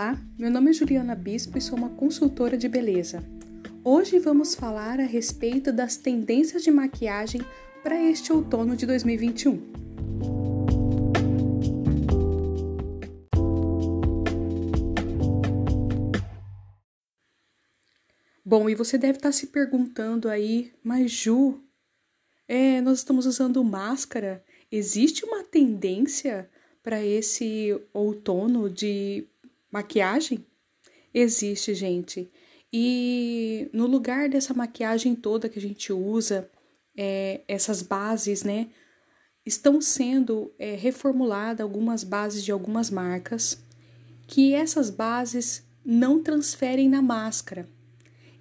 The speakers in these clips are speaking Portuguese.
Olá, meu nome é Juliana Bispo e sou uma consultora de beleza. Hoje vamos falar a respeito das tendências de maquiagem para este outono de 2021. Bom, e você deve estar se perguntando aí, mas Ju, é, nós estamos usando máscara. Existe uma tendência para esse outono de maquiagem? Existe, gente. E no lugar dessa maquiagem toda que a gente usa, é, essas bases, né? Estão sendo é, reformuladas algumas bases de algumas marcas, que essas bases não transferem na máscara.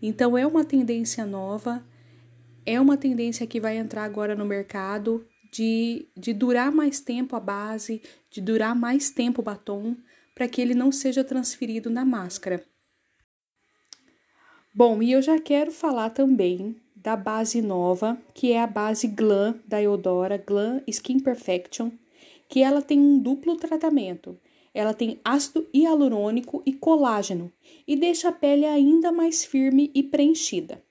Então é uma tendência nova, é uma tendência que vai entrar agora no mercado de, de durar mais tempo a base, de durar mais tempo o batom, para que ele não seja transferido na máscara. Bom, e eu já quero falar também da base nova, que é a base Glam da Eudora, Glam Skin Perfection, que ela tem um duplo tratamento. Ela tem ácido hialurônico e colágeno e deixa a pele ainda mais firme e preenchida.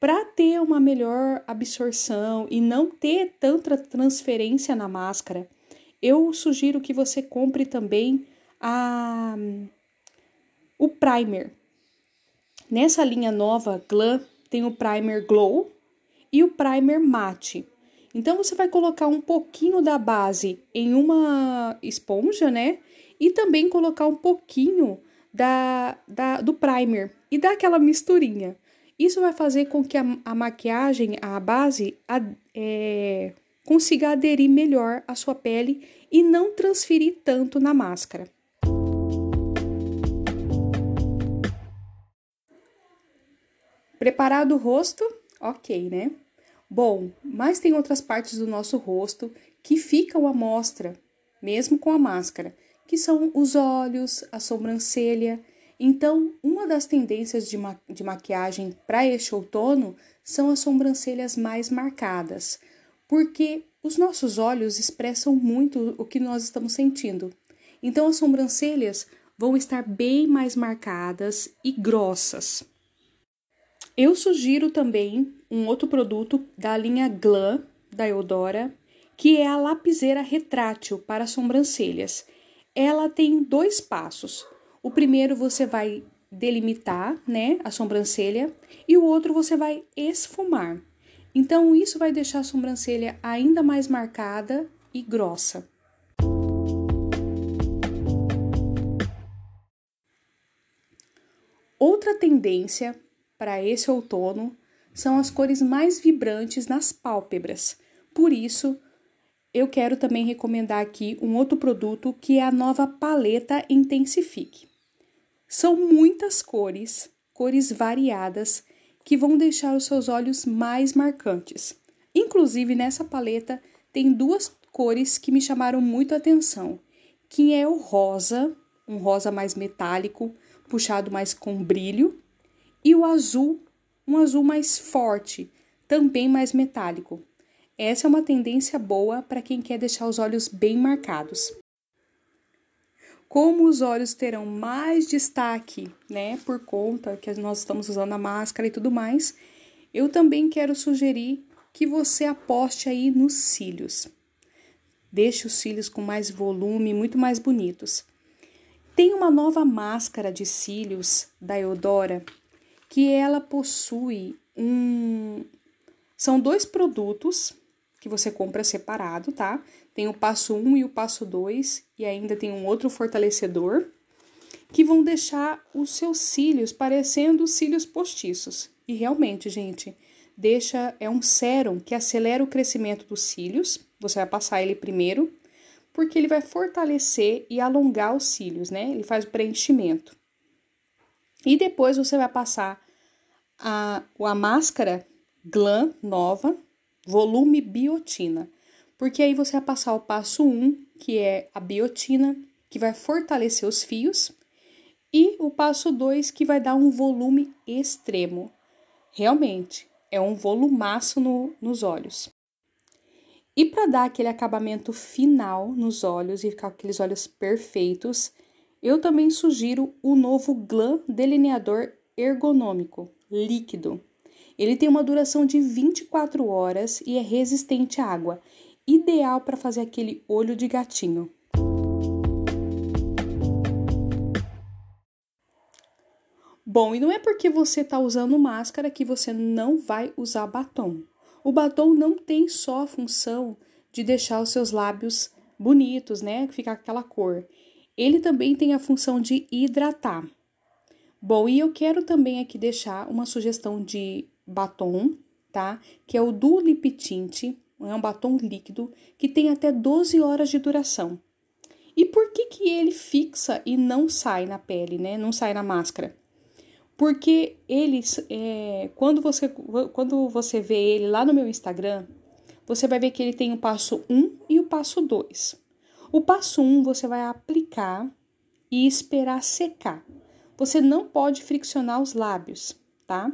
Para ter uma melhor absorção e não ter tanta transferência na máscara, eu sugiro que você compre também a, o primer. Nessa linha nova Glam tem o primer Glow e o primer Matte. Então você vai colocar um pouquinho da base em uma esponja, né? E também colocar um pouquinho da, da do primer e dar aquela misturinha. Isso vai fazer com que a, a maquiagem, a base, a, é, consiga aderir melhor à sua pele e não transferir tanto na máscara. Preparado o rosto? Ok, né? Bom, mas tem outras partes do nosso rosto que ficam à mostra, mesmo com a máscara, que são os olhos, a sobrancelha então, uma das tendências de, ma de maquiagem para este outono são as sobrancelhas mais marcadas, porque os nossos olhos expressam muito o que nós estamos sentindo. Então, as sobrancelhas vão estar bem mais marcadas e grossas. Eu sugiro também um outro produto da linha Glam da Eudora, que é a lapiseira retrátil para sobrancelhas. Ela tem dois passos. O primeiro você vai delimitar, né, a sobrancelha, e o outro você vai esfumar. Então isso vai deixar a sobrancelha ainda mais marcada e grossa. Outra tendência para esse outono são as cores mais vibrantes nas pálpebras. Por isso, eu quero também recomendar aqui um outro produto que é a nova paleta Intensifique. São muitas cores, cores variadas, que vão deixar os seus olhos mais marcantes. Inclusive, nessa paleta tem duas cores que me chamaram muito a atenção, que é o rosa, um rosa mais metálico, puxado mais com brilho, e o azul, um azul mais forte, também mais metálico. Essa é uma tendência boa para quem quer deixar os olhos bem marcados. Como os olhos terão mais destaque, né, por conta que nós estamos usando a máscara e tudo mais, eu também quero sugerir que você aposte aí nos cílios. Deixe os cílios com mais volume, muito mais bonitos. Tem uma nova máscara de cílios da Eudora que ela possui um. São dois produtos que você compra separado, tá? Tem o passo 1 e o passo 2, e ainda tem um outro fortalecedor, que vão deixar os seus cílios parecendo cílios postiços. E realmente, gente, deixa é um sérum que acelera o crescimento dos cílios. Você vai passar ele primeiro, porque ele vai fortalecer e alongar os cílios, né? Ele faz o preenchimento. E depois você vai passar a, a máscara Glam nova, volume biotina porque aí você vai passar o passo 1, que é a biotina, que vai fortalecer os fios, e o passo 2, que vai dar um volume extremo. Realmente, é um volumaço no, nos olhos. E para dar aquele acabamento final nos olhos e ficar com aqueles olhos perfeitos, Eu também sugiro o novo Glam Delineador Ergonômico Líquido. Ele tem uma duração de 24 horas e é resistente à água, ideal para fazer aquele olho de gatinho. Bom, e não é porque você está usando máscara que você não vai usar batom. O batom não tem só a função de deixar os seus lábios bonitos, né? Ficar aquela cor. Ele também tem a função de hidratar. Bom, e eu quero também aqui deixar uma sugestão de batom, tá? Que é o do Lip Tint, é um batom líquido que tem até 12 horas de duração. E por que que ele fixa e não sai na pele, né? Não sai na máscara? Porque eles, é, quando, você, quando você vê ele lá no meu Instagram, você vai ver que ele tem o passo 1 e o passo 2. O passo 1 você vai aplicar e esperar secar. Você não pode friccionar os lábios, tá?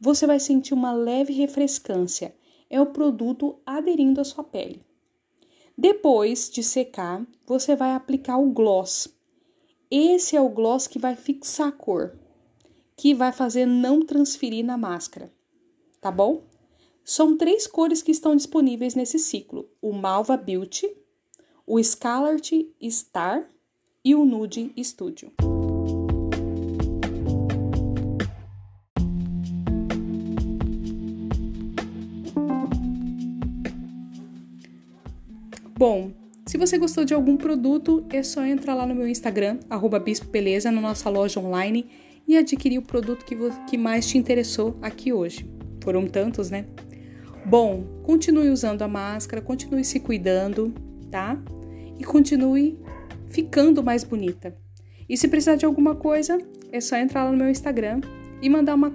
Você vai sentir uma leve refrescância. É o produto aderindo à sua pele. Depois de secar, você vai aplicar o gloss. Esse é o gloss que vai fixar a cor que vai fazer não transferir na máscara, tá bom? São três cores que estão disponíveis nesse ciclo: o Malva Beauty, o Scarlet Star e o Nude Studio. Bom, se você gostou de algum produto, é só entrar lá no meu Instagram, arroba Bispo Beleza, na nossa loja online e adquirir o produto que, que mais te interessou aqui hoje. Foram tantos, né? Bom, continue usando a máscara, continue se cuidando, tá? E continue ficando mais bonita. E se precisar de alguma coisa, é só entrar lá no meu Instagram e mandar uma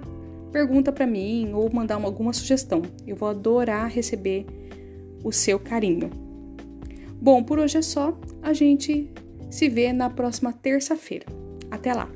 pergunta para mim ou mandar uma, alguma sugestão. Eu vou adorar receber o seu carinho. Bom, por hoje é só. A gente se vê na próxima terça-feira. Até lá!